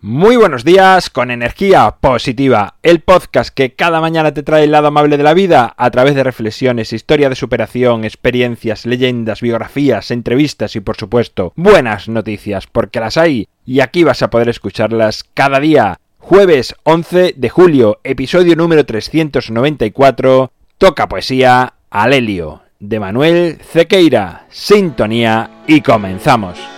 Muy buenos días con energía positiva, el podcast que cada mañana te trae el lado amable de la vida a través de reflexiones, historia de superación, experiencias, leyendas, biografías, entrevistas y por supuesto buenas noticias, porque las hay y aquí vas a poder escucharlas cada día. Jueves 11 de julio, episodio número 394, toca poesía al helio, de Manuel Cequeira, sintonía y comenzamos.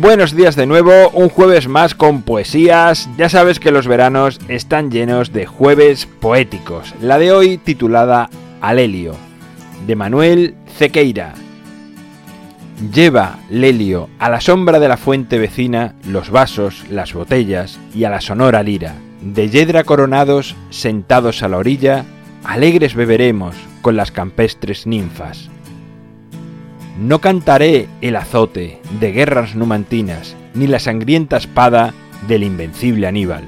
Buenos días de nuevo, un jueves más con poesías. Ya sabes que los veranos están llenos de jueves poéticos. La de hoy titulada Alelio, de Manuel Cequeira. Lleva, Lelio, a la sombra de la fuente vecina los vasos, las botellas y a la sonora lira. De yedra coronados, sentados a la orilla, alegres beberemos con las campestres ninfas. No cantaré el azote de guerras numantinas, ni la sangrienta espada del invencible Aníbal.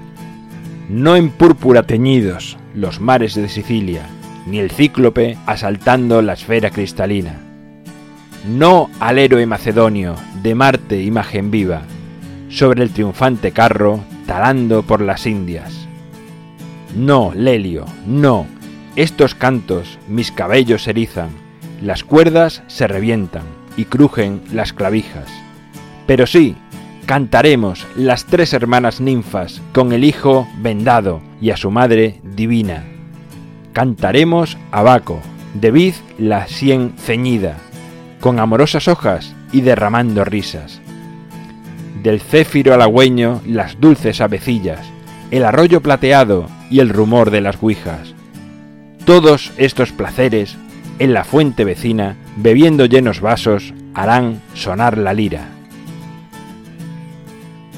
No en púrpura teñidos los mares de Sicilia, ni el cíclope asaltando la esfera cristalina. No al héroe macedonio de Marte imagen viva, sobre el triunfante carro talando por las Indias. No, Lelio, no, estos cantos mis cabellos erizan, las cuerdas se revientan y crujen las clavijas. Pero sí, cantaremos las tres hermanas ninfas con el hijo vendado y a su madre divina. Cantaremos a Baco, de vid la sien ceñida, con amorosas hojas y derramando risas. Del céfiro halagüeño las dulces avecillas, el arroyo plateado y el rumor de las guijas. Todos estos placeres en la fuente vecina, bebiendo llenos vasos, harán sonar la lira.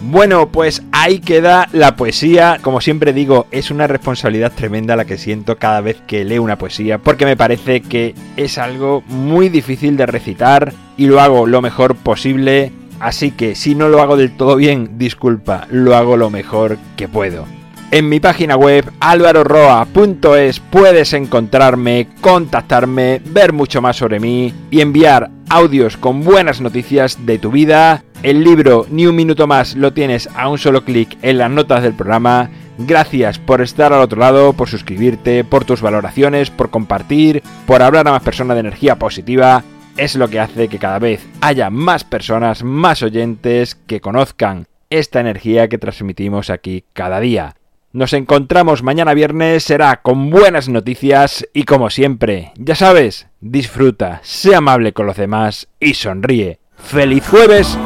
Bueno, pues ahí queda la poesía. Como siempre digo, es una responsabilidad tremenda la que siento cada vez que leo una poesía, porque me parece que es algo muy difícil de recitar y lo hago lo mejor posible. Así que si no lo hago del todo bien, disculpa, lo hago lo mejor que puedo. En mi página web alvaroroa.es puedes encontrarme, contactarme, ver mucho más sobre mí y enviar audios con buenas noticias de tu vida. El libro Ni un minuto más lo tienes a un solo clic en las notas del programa. Gracias por estar al otro lado, por suscribirte, por tus valoraciones, por compartir, por hablar a más personas de energía positiva. Es lo que hace que cada vez haya más personas, más oyentes que conozcan esta energía que transmitimos aquí cada día. Nos encontramos mañana viernes, será con buenas noticias y como siempre, ya sabes, disfruta, sea amable con los demás y sonríe. ¡Feliz jueves!